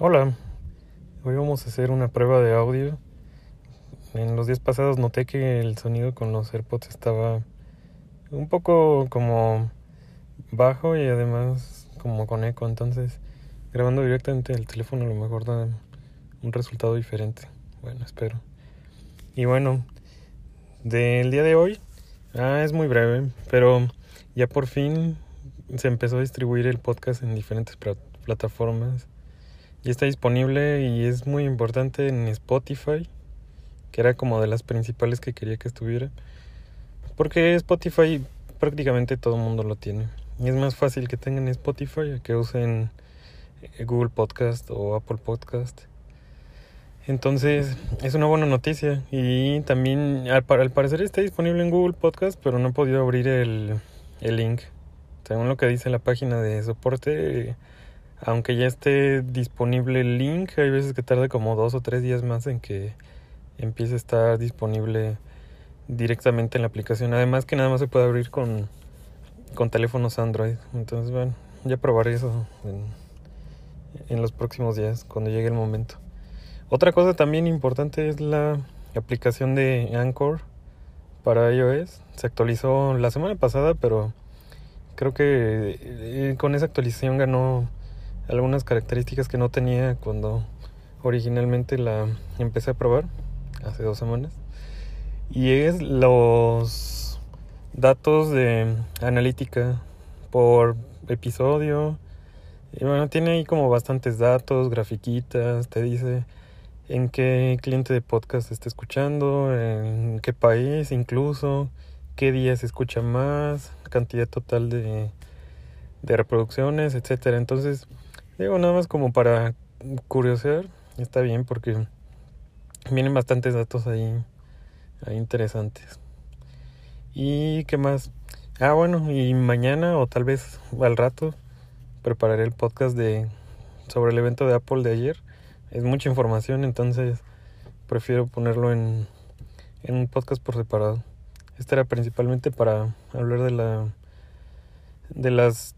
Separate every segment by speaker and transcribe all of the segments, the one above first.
Speaker 1: Hola, hoy vamos a hacer una prueba de audio. En los días pasados noté que el sonido con los AirPods estaba un poco como bajo y además como con eco, entonces grabando directamente el teléfono a lo mejor da un resultado diferente. Bueno, espero. Y bueno, del día de hoy, ah, es muy breve, pero ya por fin se empezó a distribuir el podcast en diferentes plataformas ya está disponible y es muy importante en Spotify, que era como de las principales que quería que estuviera. Porque Spotify prácticamente todo mundo lo tiene. Y es más fácil que tengan Spotify que usen eh, Google Podcast o Apple Podcast. Entonces es una buena noticia. Y también al, parecer está disponible en Google Podcast, pero no he podido abrir el, el link. Según lo que dice la página de soporte, aunque ya esté disponible el link, hay veces que tarda como dos o tres días más en que empiece a estar disponible directamente en la aplicación. Además que nada más se puede abrir con, con teléfonos Android. Entonces, bueno, ya probaré eso en, en los próximos días, cuando llegue el momento. Otra cosa también importante es la aplicación de Anchor para iOS. Se actualizó la semana pasada, pero creo que eh, con esa actualización ganó algunas características que no tenía cuando originalmente la empecé a probar hace dos semanas. Y es los datos de analítica por episodio. Y bueno tiene ahí como bastantes datos grafiquitas te dice en qué cliente de podcast está escuchando en qué país incluso qué día se escucha más cantidad total de de reproducciones etcétera. Entonces Digo, nada más como para curiosear, está bien porque vienen bastantes datos ahí, interesantes. ¿Y qué más? Ah, bueno, y mañana o tal vez al rato prepararé el podcast de sobre el evento de Apple de ayer. Es mucha información, entonces prefiero ponerlo en, en un podcast por separado. Este era principalmente para hablar de la de las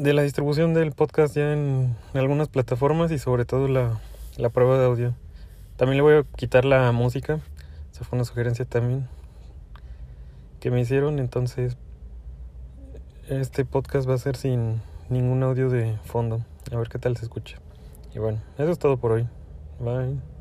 Speaker 1: de la distribución del podcast ya en algunas plataformas y sobre todo la, la prueba de audio. También le voy a quitar la música. Esa fue una sugerencia también que me hicieron. Entonces, este podcast va a ser sin ningún audio de fondo. A ver qué tal se escucha. Y bueno, eso es todo por hoy. Bye.